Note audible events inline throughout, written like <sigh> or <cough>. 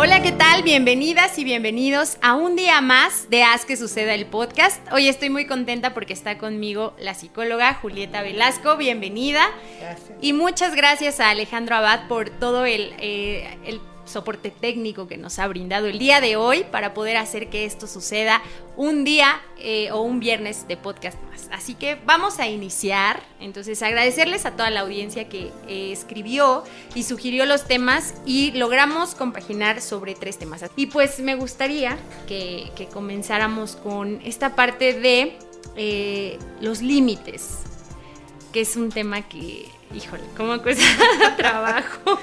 Hola, ¿qué tal? Bienvenidas y bienvenidos a un día más de Haz que suceda el podcast. Hoy estoy muy contenta porque está conmigo la psicóloga Julieta Velasco. Bienvenida. Gracias. Y muchas gracias a Alejandro Abad por todo el, eh, el soporte técnico que nos ha brindado el día de hoy para poder hacer que esto suceda un día eh, o un viernes de podcast más. Así que vamos a iniciar. Entonces agradecerles a toda la audiencia que eh, escribió y sugirió los temas y logramos compaginar sobre tres temas. Y pues me gustaría que, comenzáramos con esta parte de eh, los límites, que es un tema que híjole, ¿cómo cuesta <laughs> trabajo?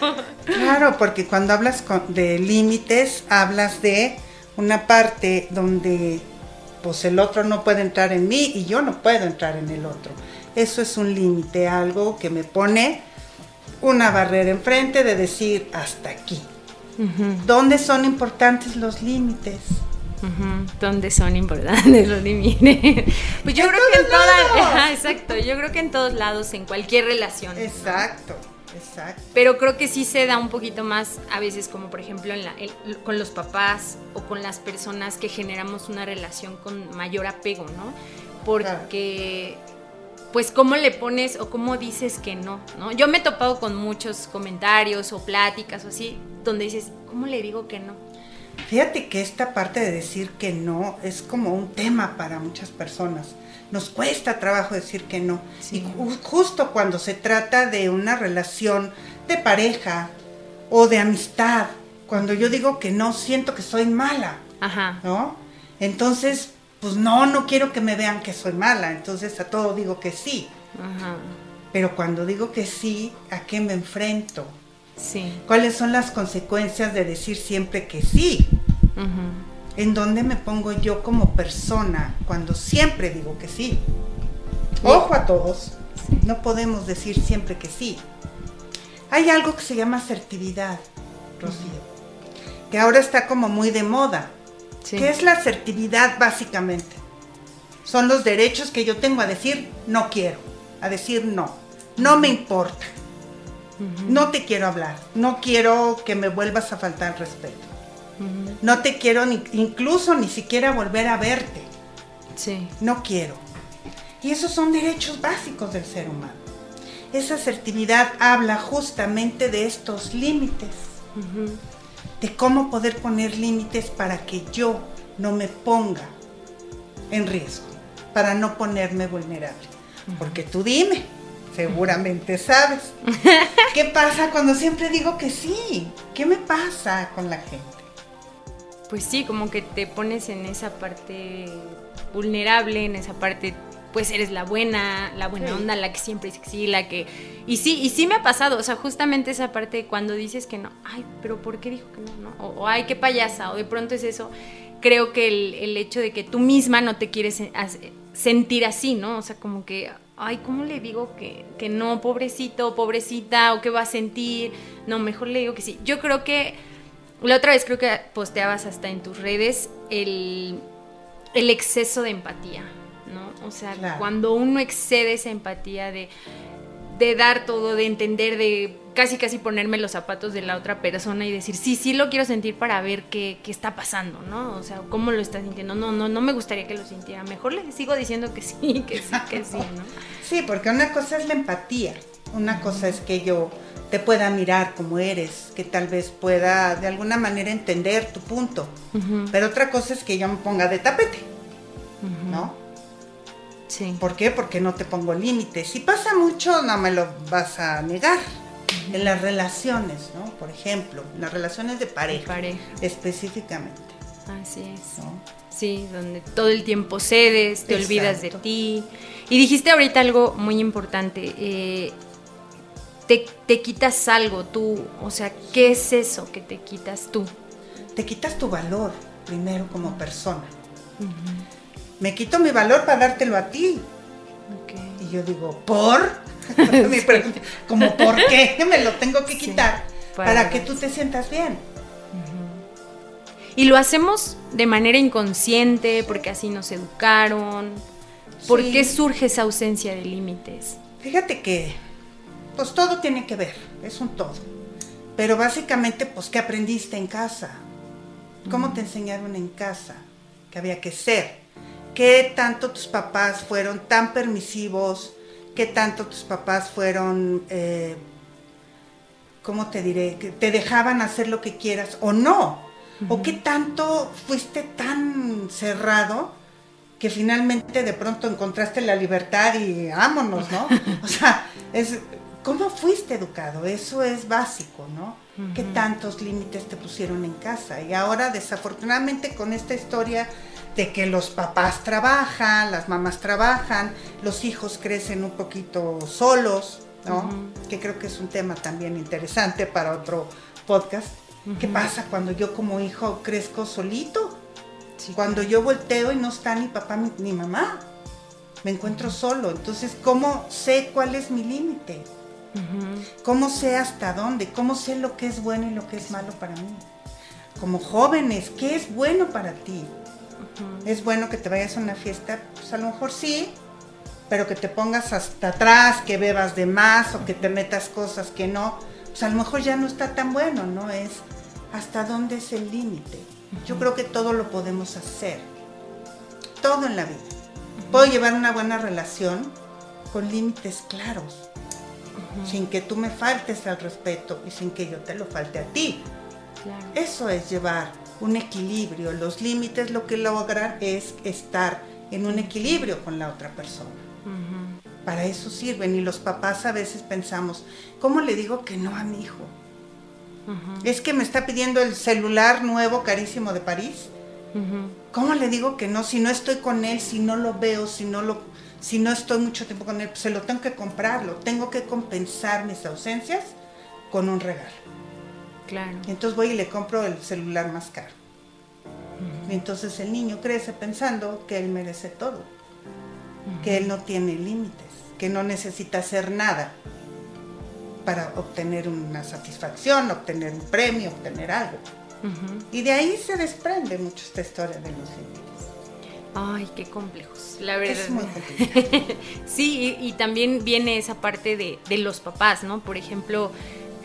Claro, porque cuando hablas con- de límites, hablas de una parte donde pues el otro no puede entrar en mí y yo no puedo entrar en el otro. Eso es un límite, algo que me pone una barrera enfrente de decir hasta aquí. ¿Dónde son importantes los límites? Ujú, ¿Dónde son importantes <laughs> los límites? Pues yo creo que en todas, <laughs> exacto, yo creo que en todos lados, en cualquier relación. Exacto, exacto. Pero creo que sí se da un poquito más a veces, como por ejemplo en la- el- con los papás o con las personas que generamos una relación con mayor apego, ¿no? Porque, pues, ¿cómo le pones o cómo dices que no, ¿no? Yo me he topado con muchos comentarios o pláticas o así, donde dices, ¿cómo le digo que no? Fíjate que esta parte de decir que no es como un tema para muchas personas. Nos cuesta trabajo decir que no. Sí. Y ju- justo cuando se trata de una relación de pareja o de amistad, cuando yo digo que no, siento que soy mala, Ajá. ¿no? Entonces, pues no, no quiero que me vean que soy mala. Entonces a todo digo que sí. Ajá. Pero cuando digo que sí, ¿a qué me enfrento? Sí. ¿Cuáles son las consecuencias de decir siempre que sí? ¿En dónde me pongo yo como persona cuando siempre digo que sí? Ojo a todos, no podemos decir siempre que sí. Hay algo que se llama asertividad, Rocío, que ahora está como muy de moda. Sí. ¿Qué es la asertividad básicamente? Son los derechos que yo tengo a decir no quiero, a decir no, no me importa, No te quiero hablar, no quiero que me vuelvas a faltar respeto. No te quiero ni, incluso ni siquiera volver a verte. Sí. No quiero. Y esos son derechos básicos del ser humano. Esa asertividad habla justamente de estos límites, de cómo poder poner límites para que yo no me ponga en riesgo, para no ponerme vulnerable. Porque tú dime, seguramente sabes. <laughs> ¿Qué pasa cuando siempre digo que sí? ¿Qué me pasa con la gente? Pues sí, como que te pones en esa parte vulnerable, en esa parte, pues eres la buena, la buena Sí. onda, la que siempre dice que sí, la que... Y sí, y sí me ha pasado, o sea, justamente esa parte cuando dices que no, ay, pero ¿por qué dijo que no? no? O, o, ay, qué payasa, o de pronto es eso. Creo que el, el hecho de que tú misma no te quieres eh, sentir así, ¿no? O sea, como que, ay, ¿cómo le digo que, que no, pobrecito, pobrecita, o qué va a sentir? No, mejor le digo que sí. Yo creo que la otra vez creo que posteabas hasta en tus redes el, el exceso de empatía, ¿no? O sea, Claro. cuando uno excede esa empatía de, de dar todo, de entender, de casi casi ponerme los zapatos de la otra persona y decir, sí, sí lo quiero sentir para ver qué, qué está pasando, ¿no? O sea, cómo lo está sintiendo. No, no, no me gustaría que lo sintiera. Mejor le sigo diciendo que sí, <laughs> que sí, que sí, ¿no? Sí, porque una cosa es la empatía, una cosa es que yo te pueda mirar como eres, que tal vez pueda de alguna manera entender tu punto, pero otra cosa es que yo me ponga de tapete. ¿no? Sí. ¿Por qué? Porque no te pongo límites. Si pasa mucho, no me lo vas a negar. En las relaciones, ¿no? Por ejemplo, en las relaciones de pareja, pareja. específicamente, Así es. ¿no? Sí, donde todo el tiempo cedes, te olvidas de ti. Y dijiste ahorita algo muy importante. eh, te, te quitas algo tú. O sea, ¿qué es eso que te quitas tú? Te quitas tu valor primero como persona. Me quito mi valor para dártelo a ti. Yo digo, ¿por? <laughs> Mi pregunta, como ¿por qué <laughs> me lo tengo que quitar? para- Para que tú te sientas bien. Y lo hacemos de manera inconsciente, porque así nos educaron. ¿Por Sí. qué surge esa ausencia de límites? Fíjate que, pues todo tiene que ver, es un todo. Pero básicamente, pues, ¿qué aprendiste en casa? ¿Cómo te enseñaron en casa que había que ser? ¿Qué tanto tus papás fueron tan permisivos? ¿Qué tanto tus papás fueron, eh, cómo te diré, que te dejaban hacer lo que quieras o no? ¿O qué tanto fuiste tan cerrado que finalmente de pronto encontraste la libertad y vámonos, ¿no? <laughs> O sea, es, ¿cómo fuiste educado? Eso es básico, ¿no? ¿Qué tantos límites te pusieron en casa? Y ahora, desafortunadamente, con esta historia de que los papás trabajan, las mamás trabajan, los hijos crecen un poquito solos, ¿no? Que creo que es un tema también interesante para otro podcast. ¿Qué pasa cuando yo como hijo crezco solito? Cuando yo volteo y no está ni papá ni, mamá, me encuentro solo. Entonces, ¿cómo sé cuál es mi límite? ¿Cómo sé hasta dónde? ¿Cómo sé lo que es bueno y lo que es malo para mí? Como jóvenes, ¿qué es bueno para ti? ¿Es bueno que te vayas a una fiesta? Pues a lo mejor sí, pero que te pongas hasta atrás, que bebas de más o que te metas cosas que no, pues a lo mejor ya no está tan bueno, ¿no? Es hasta dónde es el límite. Yo creo que todo lo podemos hacer, todo en la vida. Puedo llevar una buena relación con límites claros sin que tú me faltes al respeto y sin que yo te lo falte a ti. Eso es llevar un equilibrio. Los límites lo que logran es estar en un equilibrio con la otra persona. Para eso sirven y los papás a veces pensamos, ¿cómo le digo que no a mi hijo? Es que me está pidiendo el celular nuevo carísimo de París. ¿Cómo le digo que no si no estoy con él, si no lo veo, si no lo si no estoy mucho tiempo con él, pues se lo tengo que comprarlo, tengo que compensar mis ausencias con un regalo. Claro. entonces voy y le compro el celular más caro. Y entonces el niño crece pensando que él merece todo, que él no tiene límites, que no necesita hacer nada para obtener una satisfacción, obtener un premio, obtener algo. Y de ahí se desprende mucho esta historia de los límites. Ay, qué complejos, la verdad. Es muy <laughs> sí, y, también viene esa parte de, los papás, ¿no? Por ejemplo,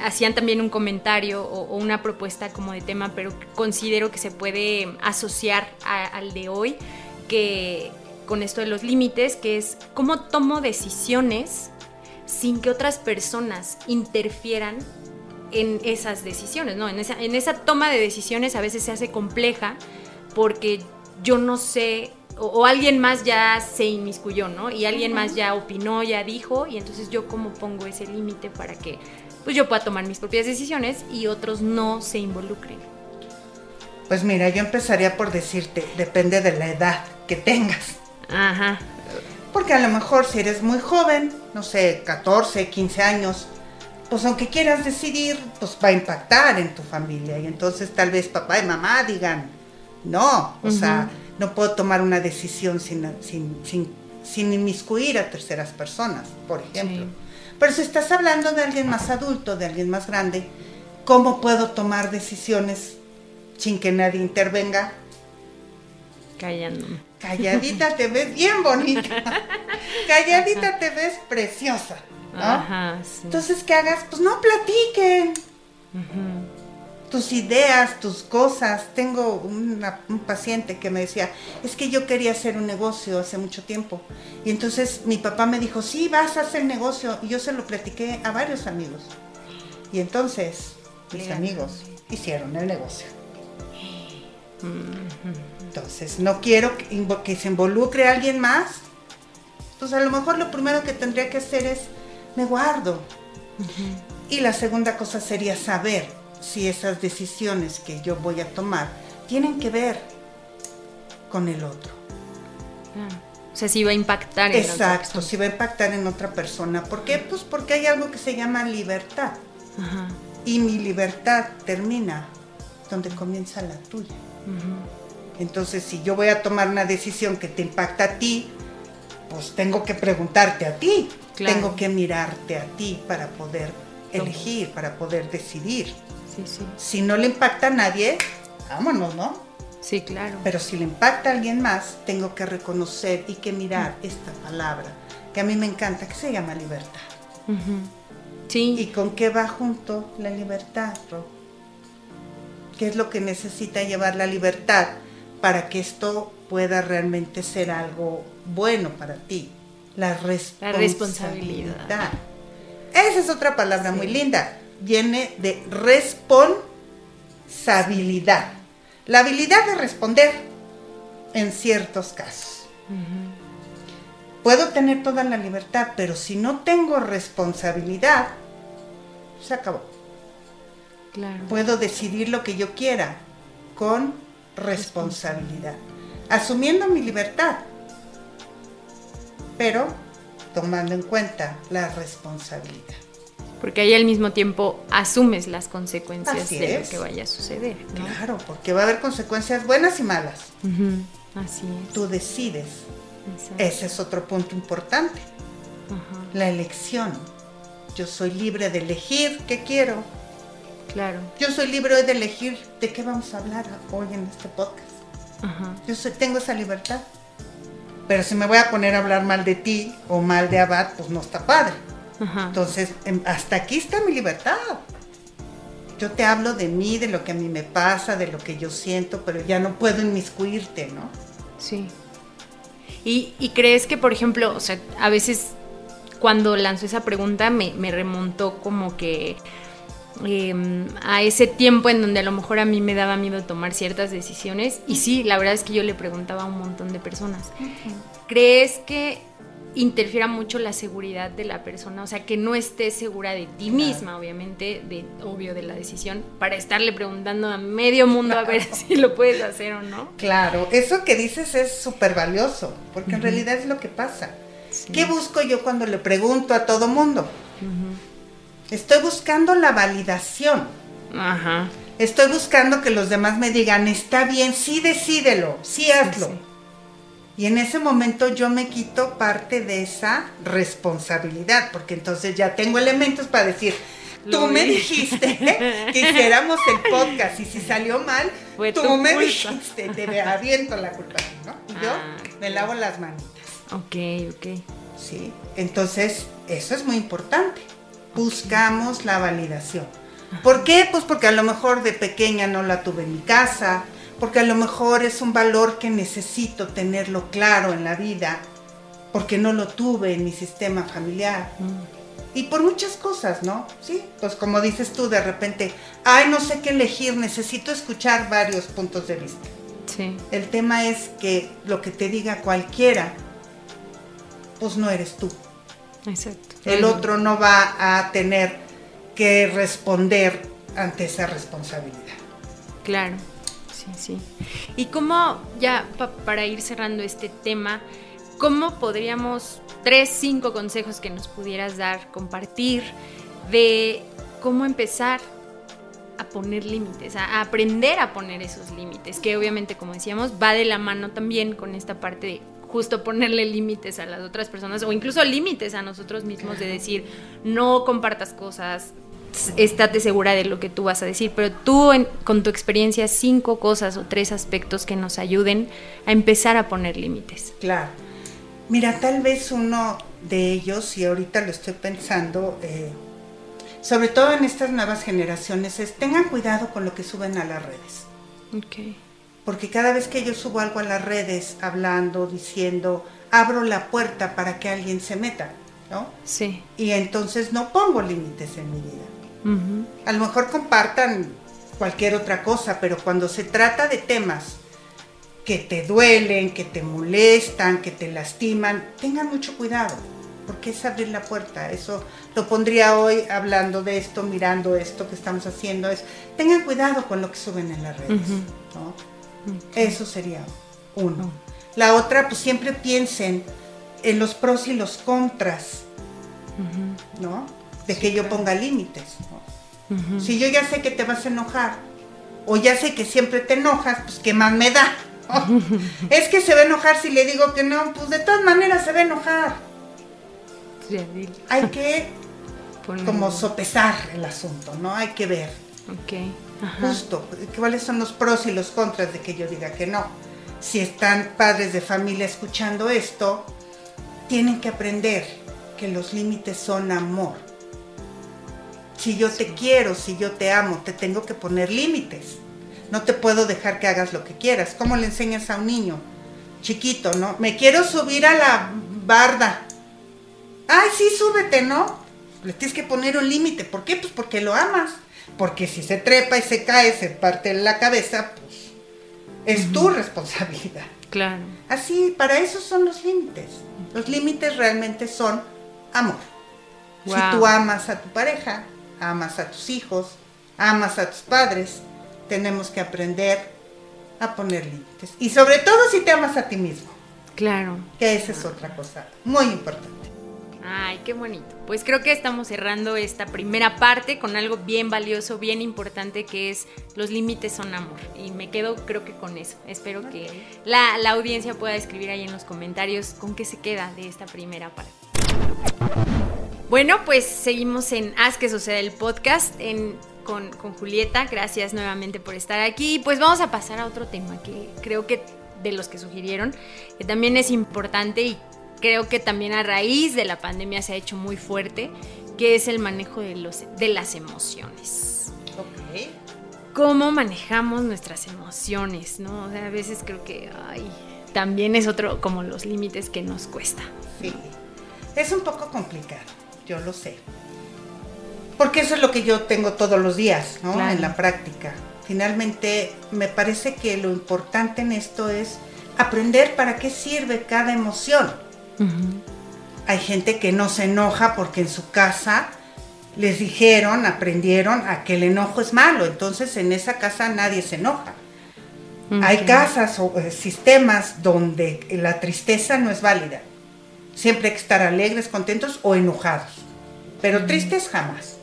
hacían también un comentario o, una propuesta como de tema, pero considero que se puede asociar al de hoy, que con esto de los límites, que es cómo tomo decisiones sin que otras personas interfieran en esas decisiones, ¿no? En esa, en esa toma de decisiones a veces se hace compleja porque yo no sé o, alguien más ya se inmiscuyó, ¿no? Y alguien más ya opinó, ya dijo, y entonces yo cómo pongo ese límite para que pues yo pueda tomar mis propias decisiones y otros no se involucren. Pues mira, yo empezaría por decirte, depende de la edad que tengas. Ajá. Porque a lo mejor si eres muy joven, no sé, 14, 15 años, pues aunque quieras decidir, pues va a impactar en tu familia. Y entonces tal vez papá y mamá digan, no, o sea, no puedo tomar una decisión sin, sin, inmiscuir a terceras personas, por ejemplo. Pero si estás hablando de alguien más adulto, de alguien más grande, ¿cómo puedo tomar decisiones sin que nadie intervenga? Callándome. Calladita te ves bien bonita. <laughs> Calladita te ves preciosa. Entonces, ¿qué hagas? Pues no platiquen tus ideas, tus cosas. Tengo un paciente que me decía, es que yo quería hacer un negocio hace mucho tiempo. Y entonces mi papá me dijo, sí, vas a hacer negocio. Y yo se lo platiqué a varios amigos. Y entonces mis amigos hicieron el negocio. Entonces, no quiero que, se involucre alguien más. Entonces, a lo mejor lo primero que tendría que hacer es, me guardo. Y la segunda cosa sería saber si esas decisiones que yo voy a tomar tienen que ver con el otro. Ah, o sea, si va a impactar en Exacto, si va a impactar en otra persona. ¿Por qué? Pues porque hay algo que se llama libertad. Y mi libertad termina donde comienza la tuya. Entonces, si yo voy a tomar una decisión que te impacta a ti, pues tengo que preguntarte a ti. Tengo que mirarte a ti para poder elegir, para poder decidir. Si no le impacta a nadie, vámonos, ¿no? Sí, claro. Pero si le impacta a alguien más, tengo que reconocer y que mirar esta palabra, que a mí me encanta, que se llama libertad. Sí. ¿Y con qué va junto la libertad, Ro? ¿Qué es lo que necesita llevar la libertad para que esto pueda realmente ser algo bueno para ti? La responsabilidad. La responsabilidad. Esa es otra palabra Sí. muy linda. Viene de responsabilidad. La habilidad de responder en ciertos casos. Puedo tener toda la libertad, pero si no tengo responsabilidad, se acabó. Claro. Puedo decidir lo que yo quiera con responsabilidad, asumiendo mi libertad, pero tomando en cuenta la responsabilidad. Porque ahí al mismo tiempo asumes las consecuencias Así de es. lo que vaya a suceder. ¿no? Claro, porque va a haber consecuencias buenas y malas. Ujú. Así es. Tú decides. Exacto. Ese es otro punto importante, Ajá. la elección. Yo soy libre de elegir qué quiero. Claro. Yo soy libre de elegir de qué vamos a hablar hoy en este podcast. Ajá. Yo soy- tengo esa libertad. Pero si me voy a poner a hablar mal de ti o mal de Abad, pues no está padre. Ajá. Entonces, em, hasta aquí está mi libertad. Yo te hablo de mí, de lo que a mí me pasa, de lo que yo siento, pero ya no puedo inmiscuirte, ¿no? Sí. Y, y crees que, por ejemplo, o sea, a veces cuando lanzó esa pregunta me, me remontó como que em, a ese tiempo en donde a lo mejor a mí me daba miedo tomar ciertas decisiones. Y sí, la verdad es que yo le preguntaba a un montón de personas. ¿Crees que interfiera mucho la seguridad de la persona? O sea, que no estés segura de ti Claro. misma, obviamente, de obvio de la decisión, para estarle preguntando a medio mundo a ver <laughs> si lo puedes hacer o no. Claro, eso que dices es súper valioso, porque en realidad es lo que pasa. Sí. ¿Qué busco yo cuando le pregunto a todo mundo? Estoy buscando la validación. Ajá. Estoy buscando que los demás me digan, está bien, sí decídelo, sí hazlo. sí. Y en ese momento yo me quito parte de esa responsabilidad, porque entonces ya tengo elementos para decir, tú me dijiste que hiciéramos el podcast y si salió mal, Fue tú me culpa. dijiste, te aviento la culpa, ¿no? Y yo Ah, me lavo las manitas, Ok, ok. ¿sí? Entonces, eso es muy importante. Buscamos la validación. ¿Por qué? Pues porque a lo mejor de pequeña no la tuve en mi casa, porque a lo mejor es un valor que necesito tenerlo claro en la vida, porque no lo tuve en mi sistema familiar. Mm, Y por muchas cosas, ¿no? Sí, pues como dices tú, de repente, ay, no sé qué elegir, necesito escuchar varios puntos de vista. Sí. El tema es que lo que te diga cualquiera, pues no eres tú. Exacto. El Mm. otro no va a tener que responder ante esa responsabilidad. Claro, sí. Y cómo, ya pa- para ir cerrando este tema, ¿cómo podríamos, tres, cinco consejos que nos pudieras dar, compartir, de cómo empezar a poner límites, a, aprender a poner esos límites, que obviamente, como decíamos, va de la mano también con esta parte de justo ponerle límites a las otras personas o incluso límites a nosotros mismos de decir, no compartas cosas, estate segura de lo que tú vas a decir, pero tú en- con tu experiencia cinco cosas o tres aspectos que nos ayuden a empezar a poner límites. Claro. Mira, tal vez uno de ellos, y ahorita lo estoy pensando, eh, sobre todo en estas nuevas generaciones, es tengan cuidado con lo que suben a las redes. Ok. Porque cada vez que yo subo algo a las redes, hablando, diciendo, abro la puerta para que alguien se meta, ¿no? Sí. Y entonces no pongo límites en mi vida. A lo mejor compartan cualquier otra cosa, pero cuando se trata de temas que te duelen, que te molestan, que te lastiman, tengan mucho cuidado, porque es abrir la puerta. Eso lo pondría hoy hablando de esto, mirando esto que estamos haciendo, es tengan cuidado con lo que suben en las redes. ¿no? Eso sería uno. La otra, pues siempre piensen en los pros y los contras. ¿no? De Sí, que yo ponga límites. Si yo ya sé que te vas a enojar, o ya sé que siempre te enojas, pues ¿qué más me da? <laughs> es que se va a enojar si le digo que no, pues de todas maneras se va a enojar. Hay que <laughs> como sopesar el asunto, ¿no? Hay que ver Ok. Ajá. justo cuáles son los pros y los contras de que yo diga que no. Si están padres de familia escuchando esto, tienen que aprender que los límites son amor. Si yo te quiero, si yo te amo, te tengo que poner límites. No te puedo dejar que hagas lo que quieras. ¿Cómo le enseñas a un niño chiquito, no? Me quiero subir a la barda. Ay, sí, súbete, ¿no? Le tienes que poner un límite. ¿Por qué? Pues porque lo amas. Porque si se trepa y se cae, se parte la cabeza, pues es tu responsabilidad. Claro. Así, para eso son los límites. Los límites realmente son amor. Si tú amas a tu pareja, amas a tus hijos, amas a tus padres, tenemos que aprender a poner límites. Y sobre todo si te amas a ti mismo, Claro. que esa es otra cosa muy importante. Ay, qué bonito. Pues creo que estamos cerrando esta primera parte con algo bien valioso, bien importante, que es los límites son amor. Y me quedo creo que con eso. Espero que la, la audiencia pueda escribir ahí en los comentarios con qué se queda de esta primera parte. Bueno, pues seguimos en Haz que suceda el podcast en, con, con Julieta. Gracias nuevamente por estar aquí. Pues vamos a pasar a otro tema que creo que de los que sugirieron, que también es importante y creo que también a raíz de la pandemia se ha hecho muy fuerte, que es el manejo de, los, de las emociones. Ok. ¿Cómo manejamos nuestras emociones? ¿no? O sea, a veces creo que ay, también es otro como los límites que nos cuesta. Sí. Es un poco complicado, yo lo sé. Porque eso es lo que yo tengo todos los días, ¿no? Claro. En la práctica. Finalmente, me parece que lo importante en esto es aprender para qué sirve cada emoción. Hay gente que no se enoja porque en su casa les dijeron, aprendieron a que el enojo es malo. Entonces en esa casa nadie se enoja. Hay casas o eh, sistemas donde la tristeza no es válida. Siempre hay que estar alegres, contentos o enojados. Pero tristes jamás.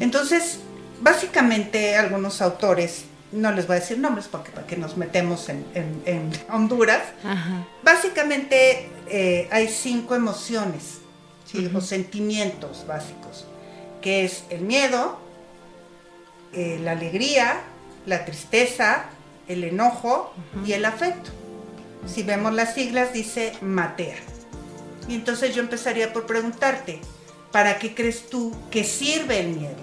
Entonces, básicamente algunos autores, no les voy a decir nombres porque para que nos metemos en, en- en <laughs> Honduras, Ajá. básicamente eh, hay cinco emociones, ¿sí? o sentimientos básicos, que es el miedo, eh, la alegría, la tristeza, el enojo y el afecto. Si vemos las siglas dice MATEA. Y entonces yo empezaría por preguntarte, ¿para qué crees tú que sirve el miedo?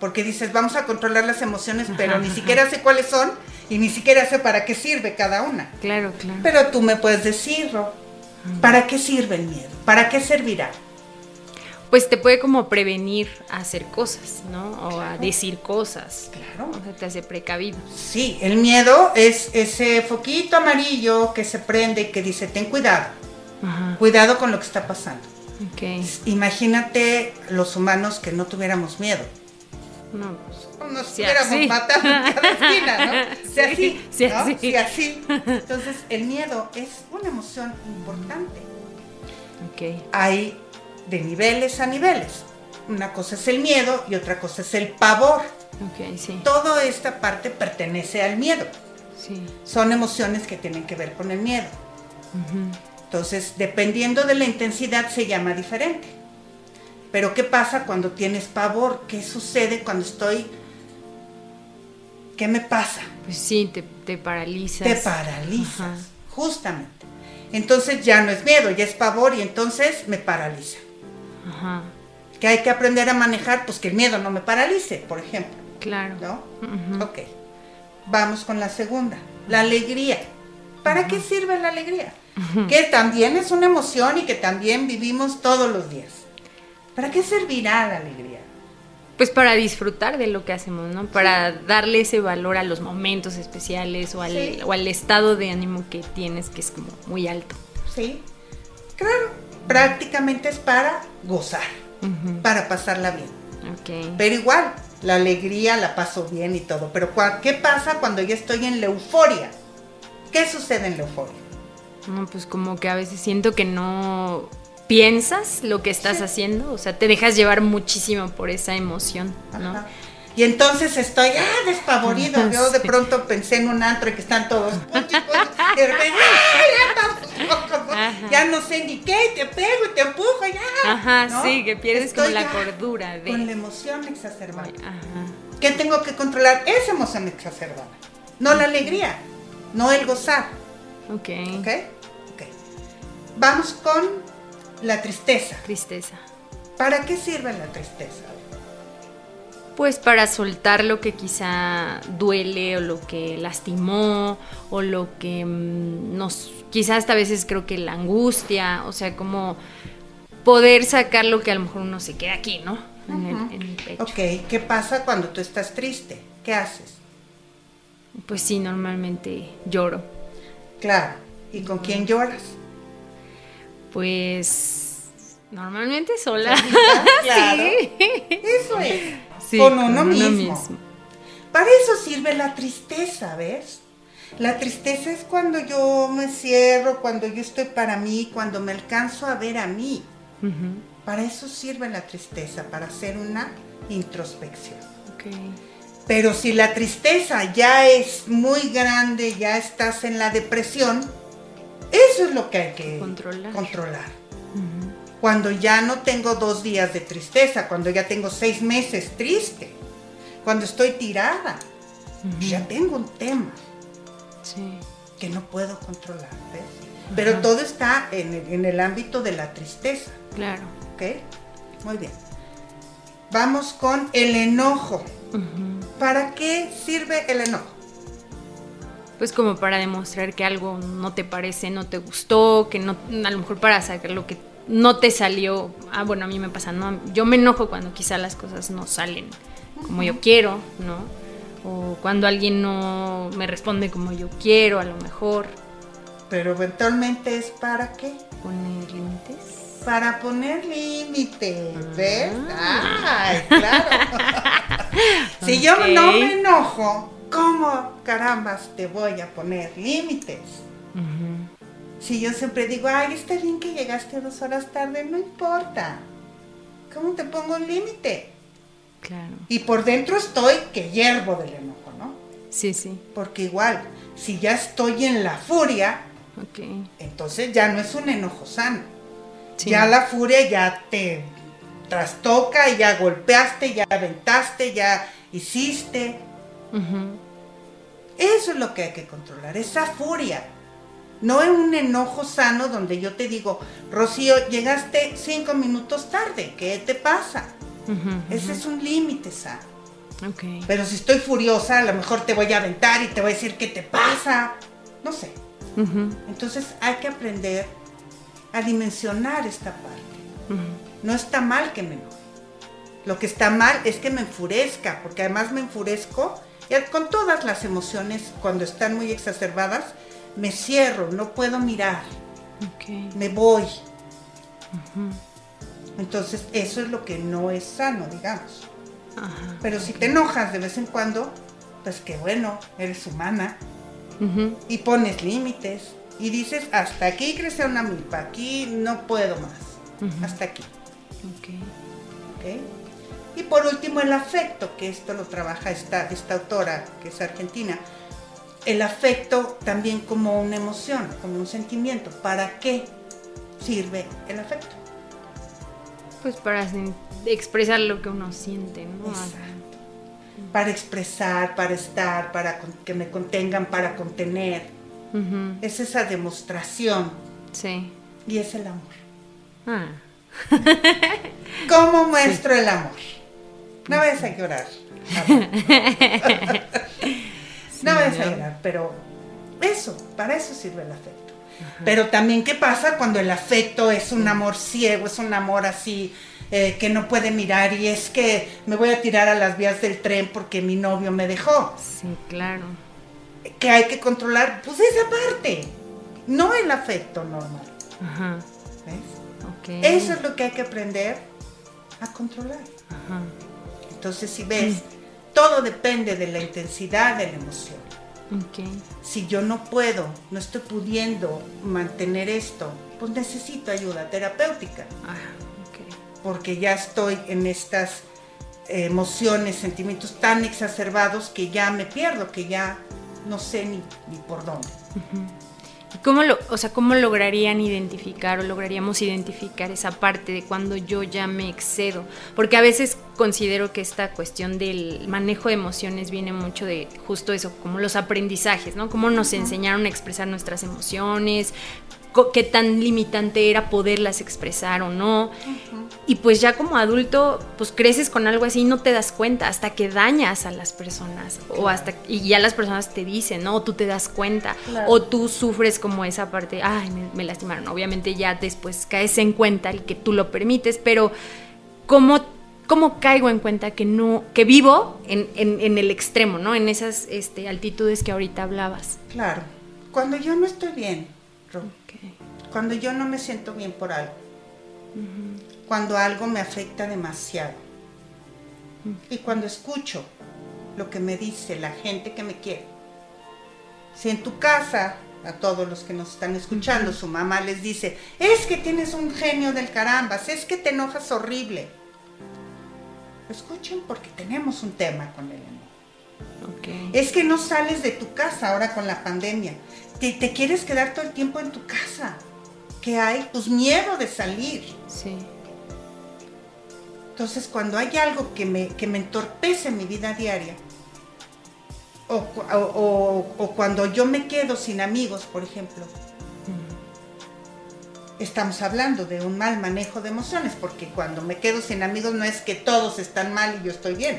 Porque dices, vamos a controlar las emociones, pero Ajá, ni ajá. siquiera sé cuáles son y ni siquiera sé para qué sirve cada una. Claro, claro. Pero tú me puedes decir, ¿para qué sirve el miedo? ¿Para qué servirá? Pues te puede como prevenir a hacer cosas, ¿no? O a decir cosas. Claro. O sea, te hace precavido. Sí, el miedo es ese foquito amarillo que se prende y que dice, ten cuidado, Ajá. cuidado con lo que está pasando. Ok. Imagínate los humanos que no tuviéramos miedo. No, pues. Nos Sí, estuviéramos así. matando en cada esquina, ¿no? Si <laughs> Sí, así, sí, ¿no? así. Si así. Entonces, el miedo es una emoción importante. Ok. Hay de niveles a niveles. Una cosa es el miedo y otra cosa es el pavor. Ok, sí. Toda esta parte pertenece al miedo. Sí. Son emociones que tienen que ver con el miedo. Entonces, dependiendo de la intensidad, se llama diferente. Pero, ¿qué pasa cuando tienes pavor? ¿Qué sucede cuando estoy... ¿Qué me pasa? Pues sí, te, te paralizas. Te paralizas, Ajá. justamente. Entonces ya no es miedo, ya es pavor y entonces me paraliza. Ajá. ¿Qué hay que aprender a manejar? Pues que el miedo no me paralice, por ejemplo. Claro. ¿No? Ujú. Ok. Vamos con la segunda. La alegría. ¿Para qué sirve la alegría? Que también es una emoción y que también vivimos todos los días. ¿Para qué servirá la alegría? Pues para disfrutar de lo que hacemos, ¿no? Para darle ese valor a los momentos especiales o al, Sí. o al estado de ánimo que tienes, que es como muy alto. ¿Sí? Claro. Prácticamente es para gozar, para pasarla bien. Ok. Pero igual, la alegría la paso bien y todo. Pero ¿qué pasa cuando ya estoy en la euforia? ¿Qué sucede en la euforia? No, pues como que a veces siento que no piensas lo que estás haciendo, o sea, te dejas llevar muchísimo por esa emoción, ¿no? Ajá. Y entonces estoy, ah, despavorido. <laughs> Yo de Sí. pronto pensé en un antro y que están todos <laughs> y de repente, ¡ay, ya estamos locos, ¿no? Ajá. Ya no sé ni qué, te pego y te empujo, ya. Ajá, ¿no? sí, que pierdes como Estoy la ya cordura de... Con la emoción exacerbada. Ajá. ¿Qué tengo que controlar? Esa emoción exacerbada. No la alegría, no el gozar. Ok. ¿Ok? Ok. Vamos con la tristeza. Tristeza. ¿Para qué sirve la tristeza? Pues para soltar lo que quizá duele o lo que lastimó o lo que mm, nos, quizá hasta a veces creo que la angustia, o sea, como poder sacar lo que a lo mejor uno se queda aquí, ¿no? En, el, en el pecho. Ok, ¿qué pasa cuando tú estás triste? ¿Qué haces? Pues sí, normalmente lloro. Claro, ¿y con quién lloras? Pues normalmente sola. <laughs> Claro. Sí. Eso es. Sí, con uno con uno mismo. Para eso sirve la tristeza, ¿ves? La tristeza es cuando yo me cierro, cuando yo estoy para mí, cuando me alcanzo a ver a mí. Para eso sirve la tristeza, para hacer una introspección. Pero si la tristeza ya es muy grande, ya estás en la depresión, eso es lo que hay que Controlar. controlar. Cuando ya no tengo dos días de tristeza, cuando ya tengo seis meses triste, cuando estoy tirada, ya tengo un tema Sí. que no puedo controlar, ¿ves? Pero todo está en el, en el ámbito de la tristeza, Claro. ¿ok? Muy bien. Vamos con el enojo. ¿Para qué sirve el enojo? Pues como para demostrar que algo no te parece, no te gustó, que no, a lo mejor para sacar lo que no te salió. Ah, bueno, a mí me pasa, ¿no? Yo me enojo cuando quizá las cosas no salen como yo quiero, ¿no? O cuando alguien no me responde como yo quiero, a lo mejor. Pero eventualmente es para qué? Poner límites. Para poner límites, ¿ves? Ah. Ay, claro. <laughs> si yo no me enojo, ¿cómo carambas te voy a poner límites? Si yo siempre digo, ay, está bien que llegaste dos horas tarde, no importa. ¿Cómo te pongo un límite? Claro. Y por dentro estoy que hiervo del enojo, ¿no? Sí, sí. Porque igual, si ya estoy en la furia, Ok. entonces ya no es un enojo sano. Sí. Ya la furia ya te trastoca, ya golpeaste, ya aventaste, ya hiciste. Ujú. Eso es lo que hay que controlar, esa furia. No es un enojo sano donde yo te digo, Rocío, llegaste cinco minutos tarde, ¿qué te pasa? Ese es un límite sano. Pero si estoy furiosa, a lo mejor te voy a aventar y te voy a decir, ¿qué te pasa? No sé. Entonces hay que aprender a dimensionar esta parte. No está mal que me enoje. Lo que está mal es que me enfurezca, porque además me enfurezco y con todas las emociones cuando están muy exacerbadas, me cierro, no puedo mirar, me voy. Entonces eso es lo que no es sano, digamos. Ajá. Pero si te enojas de vez en cuando, pues qué bueno, eres humana y pones límites y dices, hasta aquí crece una milpa, aquí no puedo más, hasta aquí. Y por último, el afecto, que esto lo trabaja esta, esta autora, que es argentina. El afecto también como una emoción, como un sentimiento. ¿Para qué sirve el afecto? Pues para expresar lo que uno siente, ¿no? Exacto. Para expresar, para estar, para que me contengan, para contener. Es esa demostración Sí. y es el amor. Ah. <laughs> ¿Cómo muestro el amor? No vayas a llorar. <laughs> no vayas a llorar, pero eso, para eso sirve el afecto. Pero también, ¿qué pasa cuando el afecto es un amor ciego, es un amor así eh, que no puede mirar y es que me voy a tirar a las vías del tren porque mi novio me dejó? Sí, claro. Que hay que controlar, pues esa parte, no el afecto normal. Ajá. ¿ves? Ok. Eso es lo que hay que aprender a controlar. Ajá. Entonces, si ves, todo depende de la intensidad de la emoción. Ok. Si yo no puedo, no estoy pudiendo mantener esto, pues necesito ayuda terapéutica, Ah, ok. porque ya estoy en estas eh, emociones, sentimientos tan exacerbados que ya me pierdo, que ya no sé ni, ni por dónde. ¿Y cómo lo, o sea, cómo lograrían identificar o lograríamos identificar esa parte de cuando yo ya me excedo? Porque a veces considero que esta cuestión del manejo de emociones viene mucho de justo eso, como los aprendizajes, ¿no? Cómo nos enseñaron a expresar nuestras emociones, qué tan limitante era poderlas expresar o no. Y pues ya como adulto, pues creces con algo así y no te das cuenta hasta que dañas a las personas o hasta y ya las personas te dicen, ¿no? O tú te das cuenta o tú sufres como esa parte, ay, me, lastimaron. Obviamente ya después caes en cuenta el que tú lo permites, pero ¿cómo, cómo caigo en cuenta que no que vivo en, en, el extremo, ¿no? En esas este, altitudes que ahorita hablabas. Claro. Cuando yo no estoy bien, cuando yo no me siento bien por algo, cuando algo me afecta demasiado. Y cuando escucho lo que me dice la gente que me quiere. Si en tu casa, a todos los que nos están escuchando, su mamá les dice, es que tienes un genio del carambas, es que te enojas horrible. Escuchen porque tenemos un tema con el enojo. Es que no sales de tu casa ahora con la pandemia. Te, te, quieres quedar todo el tiempo en tu casa. ¿Qué hay? Pues miedo de salir. Sí. Entonces, cuando hay algo que me, que me entorpece mi vida diaria, o, cuando yo me quedo sin amigos, por ejemplo, estamos hablando de un mal manejo de emociones, porque cuando me quedo sin amigos no es que todos están mal y yo estoy bien,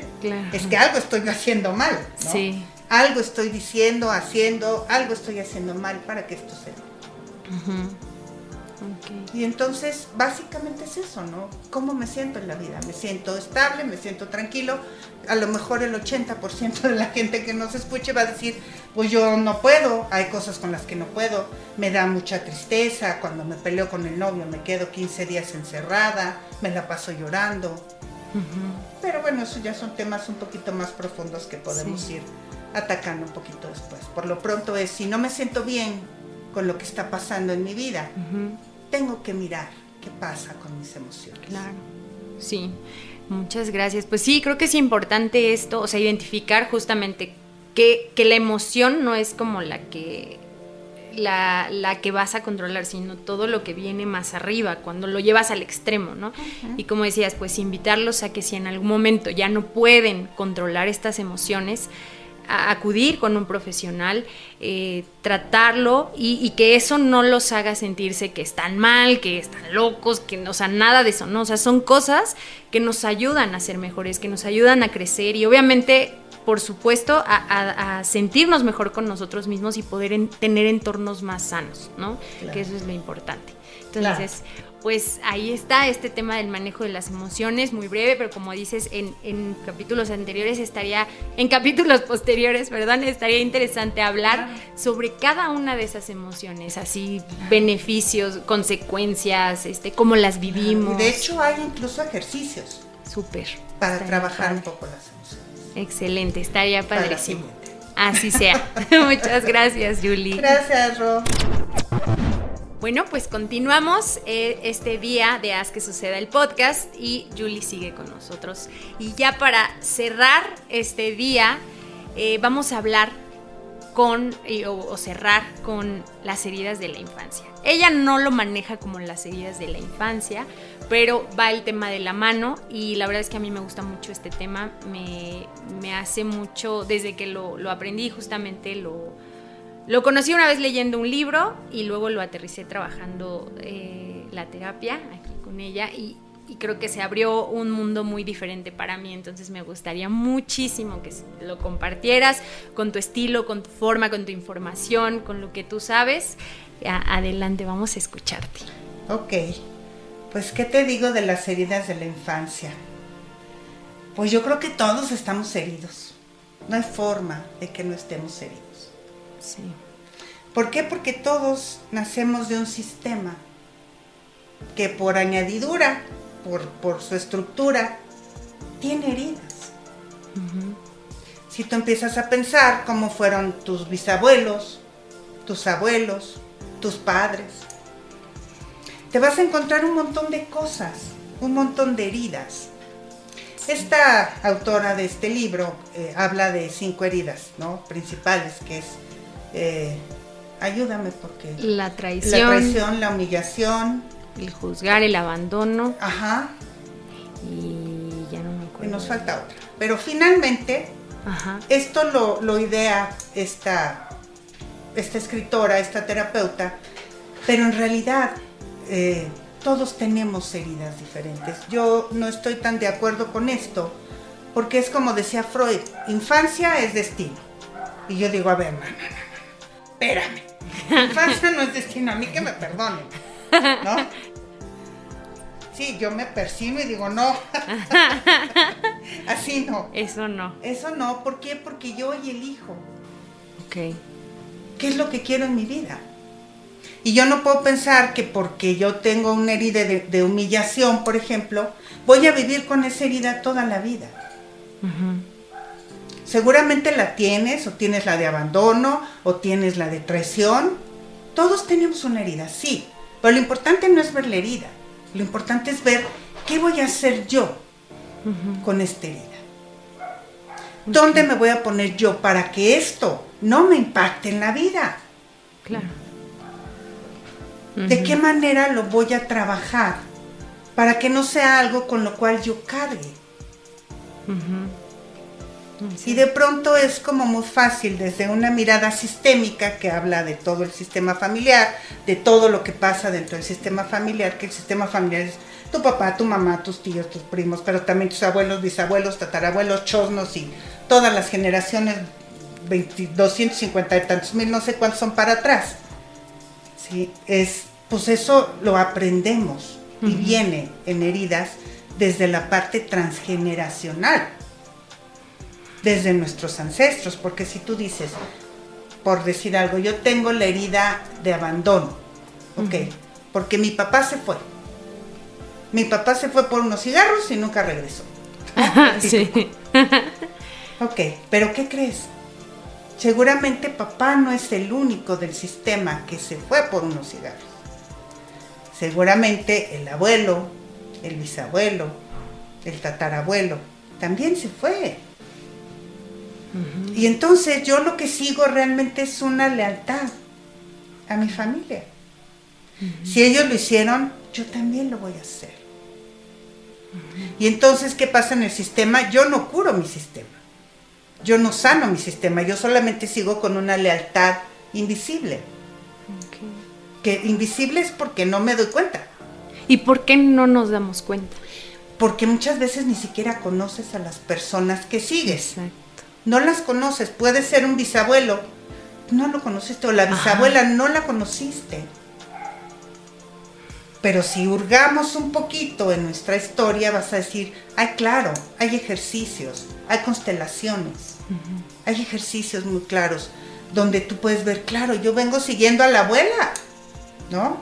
es que algo estoy haciendo mal. Sí. Algo estoy diciendo, haciendo, algo estoy haciendo mal para que esto se dé. Y entonces, básicamente es eso, ¿no? ¿Cómo me siento en la vida? ¿Me siento estable? ¿Me siento tranquilo? A lo mejor el 80% de la gente que nos escuche va a decir, pues yo no puedo, hay cosas con las que no puedo, me da mucha tristeza, cuando me peleo con el novio me quedo 15 días encerrada, me la paso llorando. Pero bueno, eso ya son temas un poquito más profundos que podemos ir atacando un poquito después. Por lo pronto es, si no me siento bien con lo que está pasando en mi vida, tengo que mirar qué pasa con mis emociones. Claro, sí. Muchas gracias. Pues sí, creo que es importante esto, o sea, identificar justamente que, que la emoción no es como la que la, la, que vas a controlar, sino todo lo que viene más arriba, cuando lo llevas al extremo, ¿no? Y como decías, pues invitarlos a que si en algún momento ya no pueden controlar estas emociones, acudir con un profesional, eh, tratarlo y, que eso no los haga sentirse que están mal, que están locos, que, o sea, nada de eso, ¿no? O sea, son cosas que nos ayudan a ser mejores, que nos ayudan a crecer y obviamente, por supuesto, a, sentirnos mejor con nosotros mismos y poder tener entornos más sanos, ¿no? Que eso es lo importante. Entonces, pues ahí está este tema del manejo de las emociones, muy breve, pero como dices, en, capítulos anteriores estaría, en capítulos posteriores, perdón, estaría interesante hablar sobre cada una de esas emociones, así beneficios, consecuencias, este, cómo las vivimos. De hecho, hay incluso ejercicios. Súper. Para trabajar un poco las emociones. Excelente, estaría padrísimo. Así sea. <laughs> Muchas gracias, Julie. Gracias, Ro. Bueno, pues continuamos eh, este día de Haz que suceda el podcast y Julie sigue con nosotros. Y ya para cerrar este día, eh, vamos a hablar con, o, cerrar con las heridas de la infancia. Ella no lo maneja como las heridas de la infancia, pero va el tema de la mano y la verdad es que a mí me gusta mucho este tema, me, hace mucho, desde que lo, lo aprendí justamente lo lo conocí una vez leyendo un libro y luego lo aterricé trabajando eh, la terapia aquí con ella y, creo que se abrió un mundo muy diferente para mí, entonces me gustaría muchísimo que lo compartieras con tu estilo, con tu forma, con tu información, con lo que tú sabes. Adelante, vamos a escucharte. Ok, pues ¿qué te digo de las heridas de la infancia? Pues yo creo que todos estamos heridos. No hay forma de que no estemos heridos. Sí. ¿Por qué? Porque todos nacemos de un sistema que por añadidura, por, su estructura, tiene heridas. Si tú empiezas a pensar cómo fueron tus bisabuelos, tus abuelos, tus padres, te vas a encontrar un montón de cosas, un montón de heridas. Esta autora de este libro eh, habla de cinco heridas ¿no? principales, que es eh, ayúdame porque... La traición. La traición, la humillación. El juzgar, el abandono. Ajá. Y ya no me acuerdo. Y nos falta otra. Pero finalmente, esto lo, lo idea esta, esta escritora, esta terapeuta, Pero en realidad eh, todos tenemos heridas diferentes. Yo no estoy tan de acuerdo con esto, porque es como decía Freud, infancia es destino. Y yo digo, a ver, no, no, no, espérame, <laughs> infancia no es destino, a mí que me perdonen, ¿no? Sí, yo me persino y digo, no, <laughs> así no. Eso no. Eso no, ¿por qué? Porque yo hoy elijo. Ok. ¿Qué es lo que quiero en mi vida? Y yo no puedo pensar que porque yo tengo una herida de, de humillación, por ejemplo, voy a vivir con esa herida toda la vida. Seguramente la tienes, o tienes la de abandono, o tienes la de traición. Todos tenemos una herida, sí. Pero lo importante no es ver la herida. Lo importante es ver qué voy a hacer yo con esta herida. ¿Dónde me voy a poner yo para que esto no me impacte en la vida? Claro. ¿De qué manera lo voy a trabajar para que no sea algo con lo cual yo cargue? Y de pronto es como muy fácil desde una mirada sistémica que habla de todo el sistema familiar, de todo lo que pasa dentro del sistema familiar, que el sistema familiar es tu papá, tu mamá, tus tíos, tus primos, pero también tus abuelos, bisabuelos, tatarabuelos, chosnos y todas las generaciones, 250 y tantos mil, no sé cuántos son para atrás. ¿Sí? Es, pues eso lo aprendemos y viene en heridas desde la parte transgeneracional desde nuestros ancestros, porque si tú dices, por decir algo, yo tengo la herida de abandono, ok, porque mi papá se fue. Mi papá se fue por unos cigarros y nunca regresó. <laughs> sí. <laughs> ok, pero ¿qué crees? Seguramente papá no es el único del sistema que se fue por unos cigarros. Seguramente el abuelo, el bisabuelo, el tatarabuelo, también se fue. Y entonces yo lo que sigo realmente es una lealtad a mi familia. Si ellos lo hicieron, yo también lo voy a hacer. Y entonces, ¿qué pasa en el sistema? Yo no curo mi sistema. Yo no sano mi sistema. Yo solamente sigo con una lealtad invisible. Que invisible es porque no me doy cuenta. ¿Y por qué no nos damos cuenta? Porque muchas veces ni siquiera conoces a las personas que sigues. Exacto no las conoces. Puede ser un bisabuelo, no lo conociste, o la bisabuela no la conociste. Pero si hurgamos un poquito en nuestra historia, vas a decir, ay, claro, hay ejercicios, hay constelaciones, hay ejercicios muy claros, donde tú puedes ver, claro, yo vengo siguiendo a la abuela, ¿no?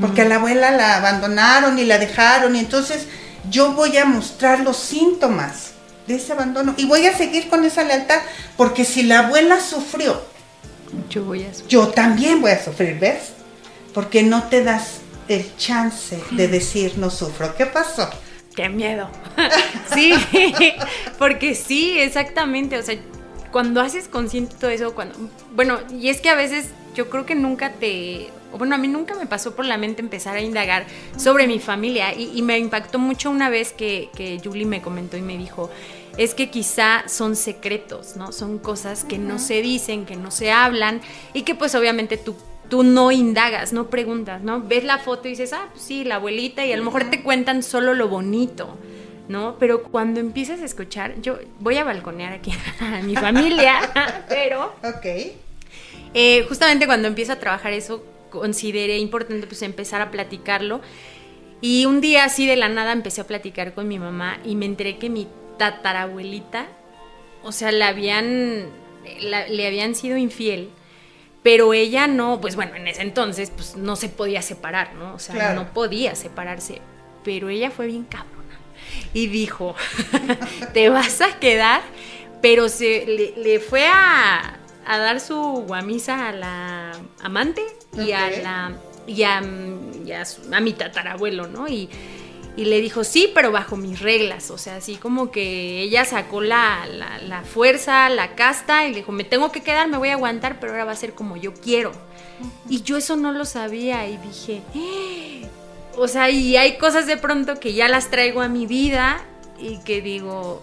Porque a la abuela la abandonaron y la dejaron, y entonces yo voy a mostrar los síntomas de ese abandono. Y voy a seguir con esa lealtad, porque si la abuela sufrió, yo voy a Yo también voy a sufrir, ¿ves? Porque no te das el chance de decir no sufro. ¿Qué pasó? Qué miedo. <laughs> sí, porque sí, exactamente. O sea, cuando haces consciente todo eso, cuando. Bueno, y es que a veces yo creo que nunca te. Bueno, a mí nunca me pasó por la mente empezar a indagar sobre mi familia y, me impactó mucho una vez que, que Julie me comentó y me dijo, es que quizá son secretos, ¿no? Son cosas que no se dicen, que no se hablan y que pues obviamente tú, tú no indagas, no preguntas, ¿no? Ves la foto y dices, ah, pues sí, la abuelita y a lo mejor te cuentan solo lo bonito. ¿no? Pero cuando empiezas a escuchar, yo voy a balconear aquí <laughs> a mi familia, <laughs> pero... Ok. Eh, justamente cuando empiezo a trabajar eso, consideré importante pues empezar a platicarlo. Y un día así de la nada empecé a platicar con mi mamá y me enteré que mi tatarabuelita, o sea, la habían, le habían sido infiel, pero ella no, pues bueno, en ese entonces pues no se podía separar, ¿no? O sea, no podía separarse, pero ella fue bien cabrona y dijo, <laughs> te vas a quedar, pero se le, fue a, dar su guamisa a la amante y a la y a, a, mi tatarabuelo, ¿no? Y, y le dijo, sí, pero bajo mis reglas. O sea, así como que ella sacó la, la, fuerza, la casta y le dijo, me tengo que quedar, me voy a aguantar, pero ahora va a ser como yo quiero. Y yo eso no lo sabía y dije, ¡Eh! o sea, y hay cosas de pronto que ya las traigo a mi vida y que digo,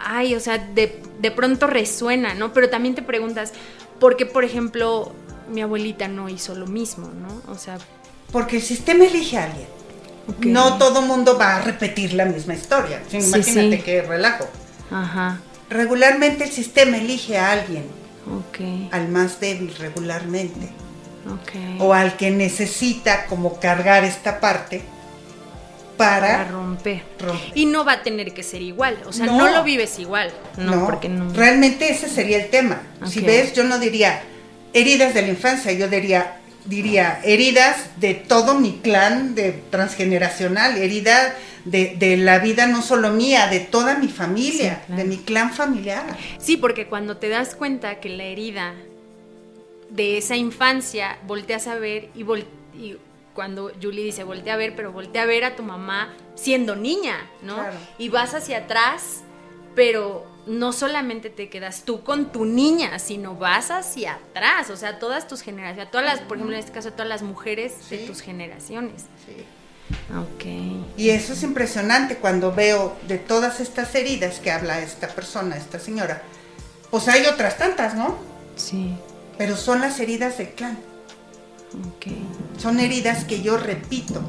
ay, o sea, de, de pronto resuena, ¿no? Pero también te preguntas, ¿por qué, por ejemplo, mi abuelita no hizo lo mismo, ¿no? O sea... Porque el sistema elige a alguien. No todo mundo va a repetir la misma historia. Imagínate qué relajo. Ajá. Regularmente el sistema elige a alguien. Okay. Al más débil regularmente. Okay. O al que necesita como cargar esta parte para, romper. Y no va a tener que ser igual, o sea, no, lo vives igual. No, porque no. Realmente ese sería el tema. Si ves, yo no diría heridas de la infancia, yo diría diría heridas de todo mi clan de transgeneracional, herida de, la vida no solo mía, de toda mi familia, de mi clan familiar. Sí, porque cuando te das cuenta que la herida de esa infancia volteas a ver y, y cuando Julie dice, voltea a ver, pero voltea a ver a tu mamá siendo niña, ¿no? Y vas hacia atrás, pero no solamente te quedas tú con tu niña, sino vas hacia atrás, o sea, todas tus generaciones, todas las, por ejemplo, en este caso, todas las mujeres de tus generaciones. Sí. Ok. Y eso es impresionante cuando veo de todas estas heridas que habla esta persona, esta señora. Pues hay otras tantas, ¿no? Sí. Pero son las heridas del clan. Son heridas que yo repito.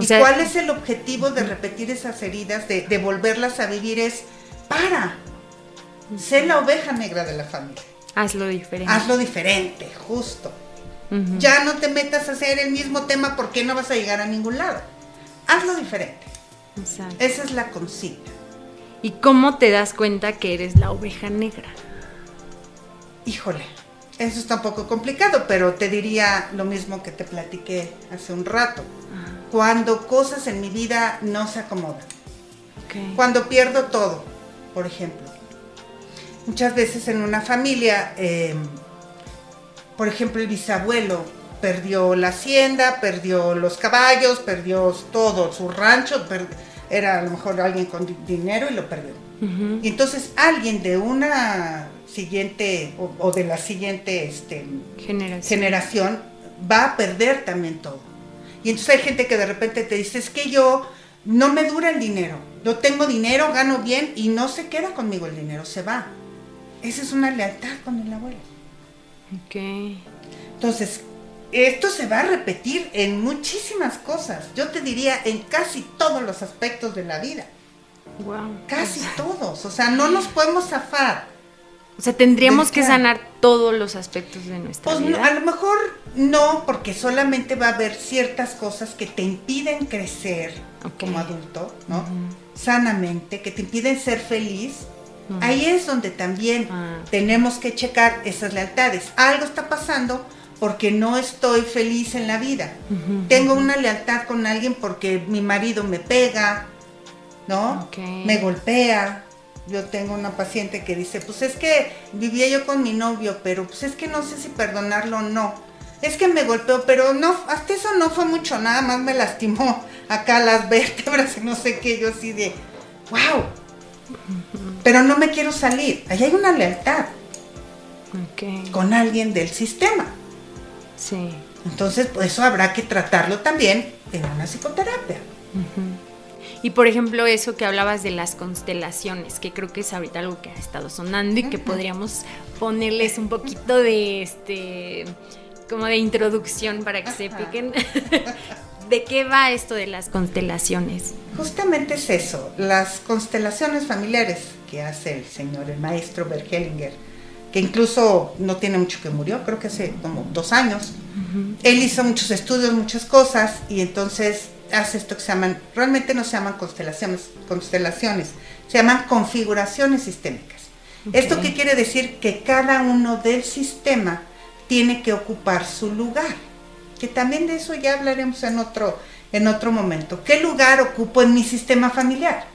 ¿Y cuál es el objetivo de repetir esas heridas, de, volverlas a vivir? Es para. Sé la oveja negra de la familia. Hazlo diferente. Hazlo diferente, justo. Ya no te metas a hacer el mismo tema porque no vas a llegar a ningún lado. Hazlo diferente. Esa es la consigna. ¿Y cómo te das cuenta que eres la oveja negra? Híjole, eso está un poco complicado, pero te diría lo mismo que te platiqué hace un rato. Cuando cosas en mi vida no se acomodan. Cuando pierdo todo, por ejemplo. Muchas veces en una familia, em, por ejemplo, el bisabuelo perdió la hacienda, perdió los caballos, perdió todo, su rancho, era a lo mejor alguien con dinero y lo perdió. Y entonces alguien de una siguiente o, de la siguiente este, generación. va a perder también todo. Y entonces hay gente que de repente te dice, es que yo no me dura el dinero, yo tengo dinero, gano bien y no se queda conmigo el dinero, se va. Esa es una lealtad con el abuelo. Ok. Entonces, esto se va a repetir en muchísimas cosas. Yo te diría en casi todos los aspectos de la vida. Wow. Casi <laughs> todos. O sea, no nos podemos zafar. O sea, tendríamos que sanar todos los aspectos de nuestra pues, vida. a lo mejor no, porque solamente va a haber ciertas cosas que te impiden crecer como adulto, ¿no? Sanamente, que te impiden ser feliz. Ahí es donde también ah. tenemos que checar esas lealtades. Algo está pasando porque no estoy feliz en la vida. Tengo una lealtad con alguien porque mi marido me pega, ¿no? Me golpea, yo tengo una paciente que dice, pues es que vivía yo con mi novio, pero pues es que no sé si perdonarlo o no. Es que me golpeó, pero no, hasta eso no fue mucho, nada más me lastimó acá las <laughs> vértebras y no sé qué, yo así de, wow. Pero no me quiero salir. Ahí hay una lealtad con alguien del sistema. Sí. Entonces, pues eso habrá que tratarlo también en una psicoterapia. Y por ejemplo, eso que hablabas de las constelaciones, que creo que es ahorita algo que ha estado sonando y que podríamos ponerles un poquito de este como de introducción para que se piquen. <laughs> ¿De qué va esto de las constelaciones? Justamente es eso, las constelaciones familiares que hace el señor, el maestro Bergelinger, que incluso no tiene mucho que murió, creo que hace como dos años. Él hizo muchos estudios, muchas cosas, y entonces hace esto que se llaman, realmente no se llaman constelaciones, constelaciones se llaman configuraciones sistémicas. ¿Esto qué quiere decir? Que cada uno del sistema tiene que ocupar su lugar. Que también de eso ya hablaremos en otro, en otro momento. ¿Qué lugar ocupo en mi sistema familiar?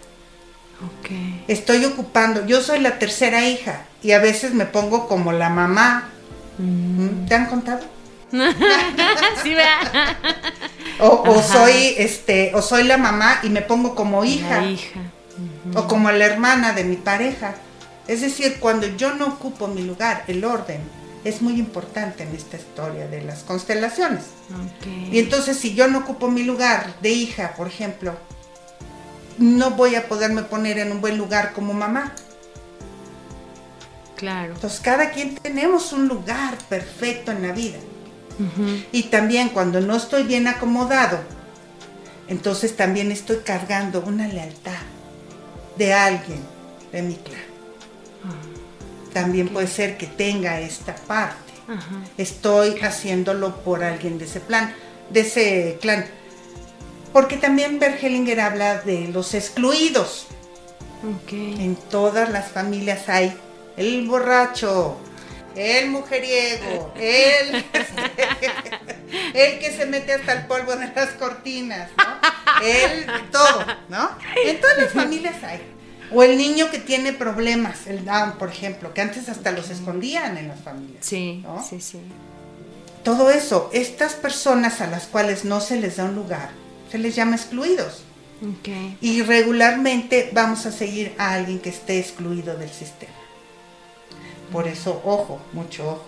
Estoy ocupando, yo soy la tercera hija y a veces me pongo como la mamá. Mm. ¿Te han contado? <laughs> sí, o, soy este, o soy la mamá y me pongo como hija. O como la hermana de mi pareja. Es decir, cuando yo no ocupo mi lugar, el orden, es muy importante en esta historia de las constelaciones. Y entonces si yo no ocupo mi lugar de hija, por ejemplo, no voy a poderme poner en un buen lugar como mamá. Claro. Entonces cada quien tenemos un lugar perfecto en la vida. Y también cuando no estoy bien acomodado, entonces también estoy cargando una lealtad de alguien de mi clan. Ah. También puede ser que tenga esta parte. Estoy haciéndolo por alguien de ese plan, de ese clan. Porque también Bergelinger habla de los excluidos. En todas las familias hay el borracho, el mujeriego, el, <laughs> el que se mete hasta el polvo de las cortinas, ¿no? El todo, ¿no? En todas las familias hay. O el niño que tiene problemas, el Down, por ejemplo, que antes hasta los escondían en las familias. Sí, sí, sí. Todo eso, estas personas a las cuales no se les da un lugar, se les llama excluidos. Okay. Y regularmente vamos a seguir a alguien que esté excluido del sistema. Por eso, ojo, mucho ojo.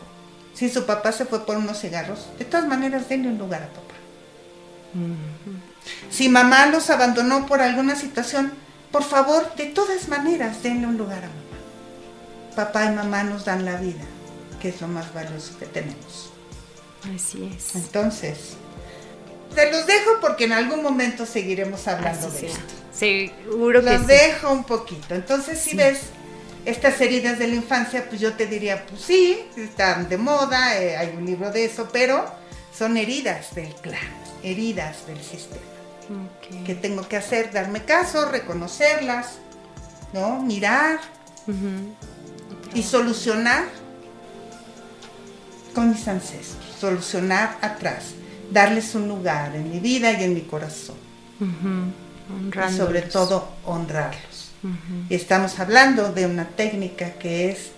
Si su papá se fue por unos cigarros, de todas maneras denle un lugar a papá. Si mamá los abandonó por alguna situación, por favor, de todas maneras denle un lugar a mamá. Papá y mamá nos dan la vida, que es lo más valioso que tenemos. Así es. Entonces, te los dejo porque en algún momento seguiremos hablando de esto. Seguro que Los dejo un poquito. Entonces, si ves estas heridas de la infancia, pues yo te diría, pues sí, están de moda, eh, hay un libro de eso, pero son heridas del clan, heridas del sistema. ¿Qué tengo que hacer? Darme caso, reconocerlas, ¿no? Mirar y solucionar con mis ancestros, solucionar atrás, darles un lugar en mi vida y en mi corazón. Y sobre todo honrarlos. Y estamos hablando de una técnica que es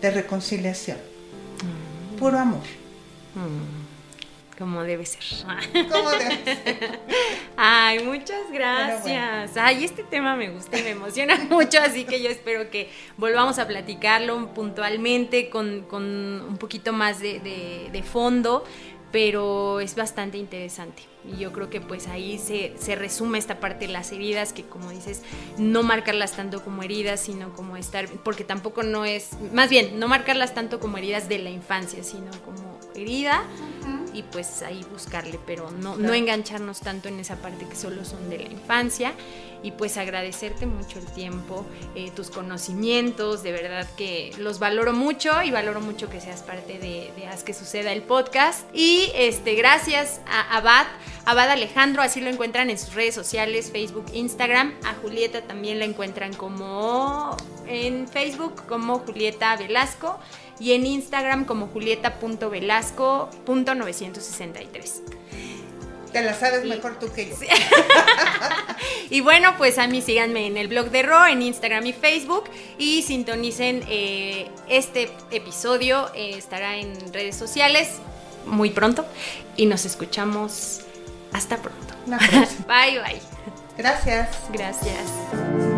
de reconciliación. Puro amor. Como debe ser. <laughs> Como debe ser. Ay, muchas gracias. Ay, este tema me gusta y me emociona <laughs> mucho, así que yo espero que volvamos a platicarlo puntualmente con, un poquito más de fondo pero es bastante interesante. Y yo creo que pues ahí se, se, resume esta parte de las heridas, que como dices, no marcarlas tanto como heridas, sino como estar, porque tampoco no es, más bien, no marcarlas tanto como heridas de la infancia, sino como herida y pues ahí buscarle, pero no, no engancharnos tanto en esa parte que solo son de la infancia y pues agradecerte mucho el tiempo, eh, tus conocimientos, de verdad que los valoro mucho y valoro mucho que seas parte de, Haz que suceda el podcast. Y este, gracias a Abad, Abad Alejandro, así lo encuentran en sus redes sociales, Facebook, Instagram. A Julieta también la encuentran como en Facebook como Julieta Velasco y en Instagram como julieta.velasco.963. Te la sabes mejor tú que yo. <laughs> y bueno, pues a mí síganme en el blog de Ro, en Instagram y Facebook. Y sintonicen eh, este episodio. Eh, estará en redes sociales muy pronto. Y nos escuchamos hasta pronto. <laughs> bye, bye. Gracias. Gracias.